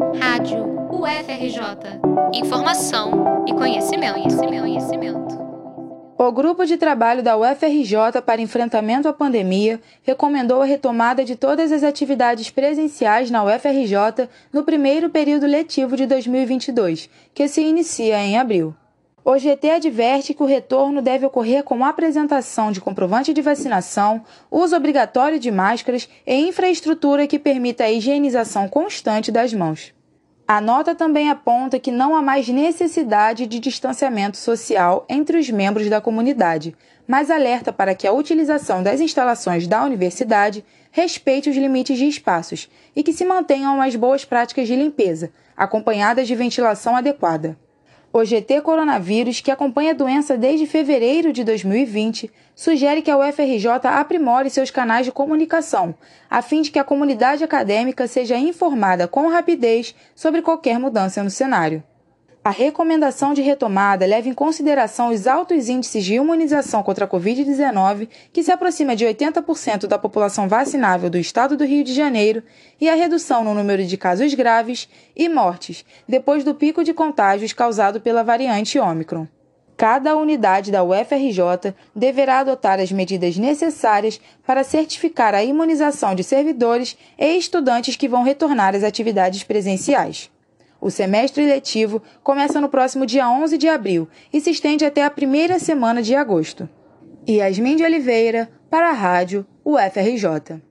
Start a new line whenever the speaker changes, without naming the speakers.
Rádio UFRJ. Informação e conhecimento, conhecimento, conhecimento.
O grupo de trabalho da UFRJ para enfrentamento à pandemia recomendou a retomada de todas as atividades presenciais na UFRJ no primeiro período letivo de 2022, que se inicia em abril. O GT adverte que o retorno deve ocorrer com apresentação de comprovante de vacinação, uso obrigatório de máscaras e infraestrutura que permita a higienização constante das mãos. A nota também aponta que não há mais necessidade de distanciamento social entre os membros da comunidade, mas alerta para que a utilização das instalações da universidade respeite os limites de espaços e que se mantenham as boas práticas de limpeza, acompanhadas de ventilação adequada. O GT Coronavírus, que acompanha a doença desde fevereiro de 2020, sugere que a UFRJ aprimore seus canais de comunicação, a fim de que a comunidade acadêmica seja informada com rapidez sobre qualquer mudança no cenário. A recomendação de retomada leva em consideração os altos índices de imunização contra a Covid-19, que se aproxima de 80% da população vacinável do estado do Rio de Janeiro, e a redução no número de casos graves e mortes, depois do pico de contágios causado pela variante Ômicron. Cada unidade da UFRJ deverá adotar as medidas necessárias para certificar a imunização de servidores e estudantes que vão retornar às atividades presenciais. O semestre letivo começa no próximo dia 11 de abril e se estende até a primeira semana de agosto. Yasmin de Oliveira, para a Rádio UFRJ.